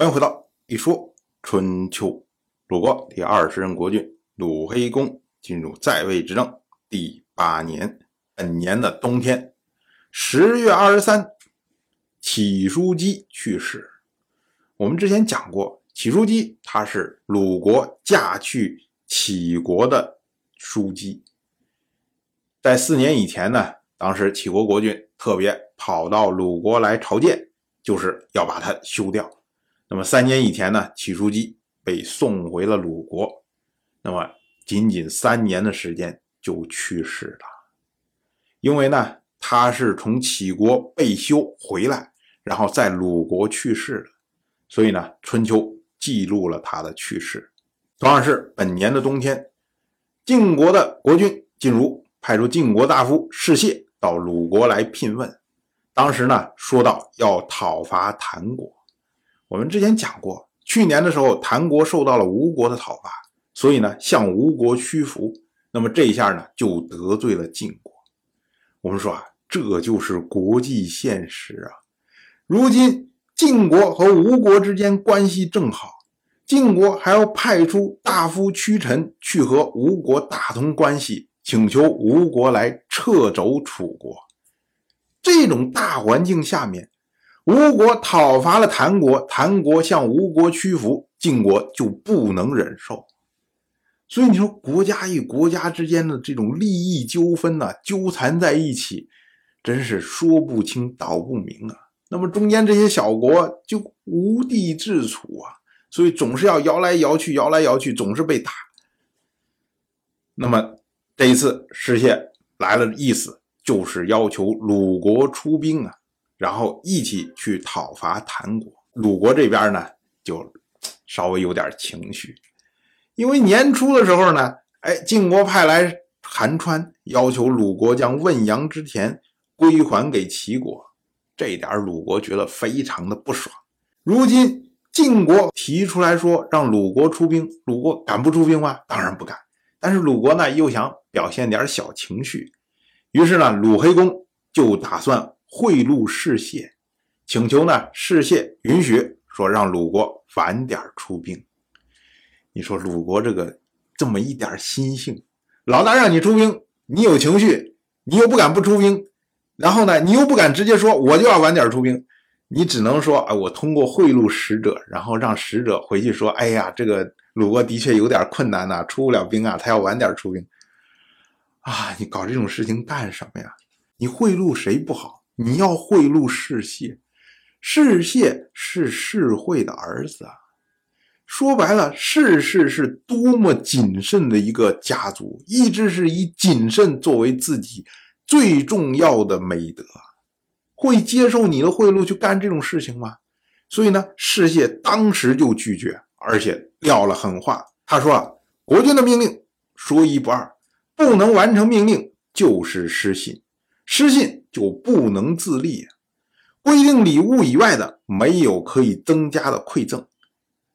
欢迎回到一说春秋。鲁国第二十任国君鲁黑公进入在位执政第八年，本年的冬天，十月二十三，启叔姬去世。我们之前讲过，启叔姬他是鲁国嫁去启国的叔姬。在四年以前呢，当时启国国君特别跑到鲁国来朝见，就是要把他休掉。那么三年以前呢，启叔姬被送回了鲁国，那么仅仅三年的时间就去世了。因为呢，他是从齐国被休回来，然后在鲁国去世的，所以呢，《春秋》记录了他的去世。同样是本年的冬天，晋国的国君晋如派出晋国大夫士燮到鲁国来聘问，当时呢，说到要讨伐谭国。我们之前讲过，去年的时候，谭国受到了吴国的讨伐，所以呢，向吴国屈服。那么这一下呢，就得罪了晋国。我们说啊，这就是国际现实啊。如今晋国和吴国之间关系正好，晋国还要派出大夫屈臣去和吴国打通关系，请求吴国来撤走楚国。这种大环境下面。吴国讨伐了谭国，谭国向吴国屈服，晋国就不能忍受。所以你说国家与国家之间的这种利益纠纷呢，纠缠在一起，真是说不清道不明啊。那么中间这些小国就无地自处啊，所以总是要摇来摇去，摇来摇去，总是被打。那么这一次失谢来了，意思就是要求鲁国出兵啊。然后一起去讨伐谭国，鲁国这边呢就稍微有点情绪，因为年初的时候呢，哎，晋国派来韩川，要求鲁国将汶阳之田归还给齐国，这点鲁国觉得非常的不爽。如今晋国提出来说让鲁国出兵，鲁国敢不出兵吗？当然不敢。但是鲁国呢又想表现点小情绪，于是呢鲁黑公就打算。贿赂士燮，请求呢士燮允许说让鲁国晚点出兵。你说鲁国这个这么一点心性，老大让你出兵，你有情绪，你又不敢不出兵，然后呢你又不敢直接说我就要晚点出兵，你只能说啊我通过贿赂使者，然后让使者回去说，哎呀这个鲁国的确有点困难呐，出不了兵啊，他要晚点出兵。啊，你搞这种事情干什么呀？你贿赂谁不好？你要贿赂世谢，世谢是世惠的儿子啊。说白了，世氏是多么谨慎的一个家族，一直是以谨慎作为自己最重要的美德，会接受你的贿赂去干这种事情吗？所以呢，世谢当时就拒绝，而且撂了狠话。他说啊，国君的命令说一不二，不能完成命令就是失信。失信就不能自立，规定礼物以外的没有可以增加的馈赠。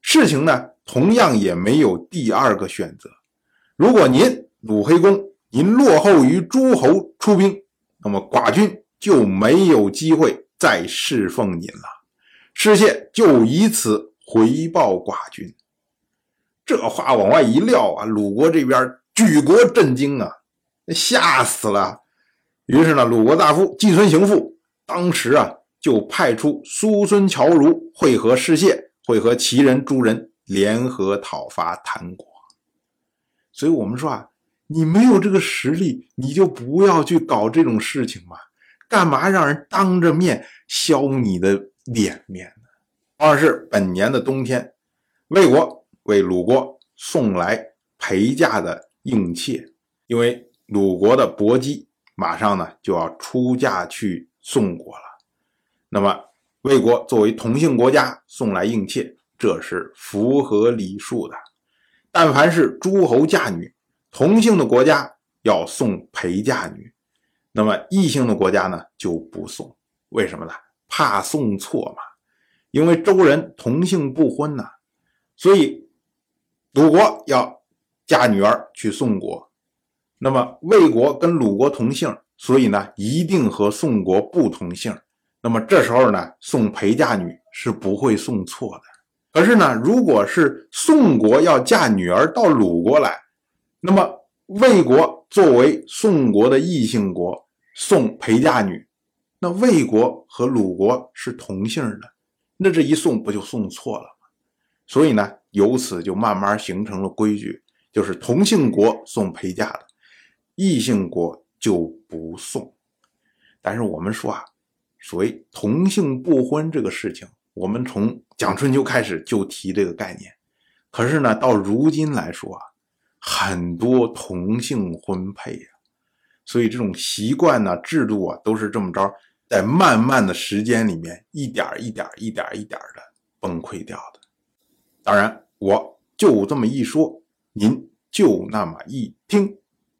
事情呢，同样也没有第二个选择。如果您鲁黑公您落后于诸侯出兵，那么寡君就没有机会再侍奉您了。失谢就以此回报寡君。这话往外一撂啊，鲁国这边举国震惊啊，吓死了。于是呢，鲁国大夫季孙行父当时啊，就派出叔孙侨如会合士燮，会合齐人、诸人，联合讨伐谭国。所以，我们说啊，你没有这个实力，你就不要去搞这种事情嘛。干嘛让人当着面削你的脸面呢？二是本年的冬天，魏国为鲁国送来陪嫁的应妾，因为鲁国的伯姬。马上呢就要出嫁去宋国了，那么魏国作为同姓国家送来应妾，这是符合礼数的。但凡是诸侯嫁女，同姓的国家要送陪嫁女，那么异姓的国家呢就不送。为什么呢？怕送错嘛。因为周人同姓不婚呐，所以鲁国要嫁女儿去宋国。那么魏国跟鲁国同姓，所以呢，一定和宋国不同姓。那么这时候呢，送陪嫁女是不会送错的。可是呢，如果是宋国要嫁女儿到鲁国来，那么魏国作为宋国的异姓国，送陪嫁女，那魏国和鲁国是同姓的，那这一送不就送错了吗？所以呢，由此就慢慢形成了规矩，就是同姓国送陪嫁的，异姓国就不送。但是我们说啊，所谓同姓不婚这个事情，我们从讲春秋开始就提这个概念，可是呢，到如今来说啊，很多同姓婚配呀，所以这种习惯呢、制度啊，都是这么着，在慢慢的时间里面，一点一点、一点一点的崩溃掉的。当然，我就这么一说，您就那么一听，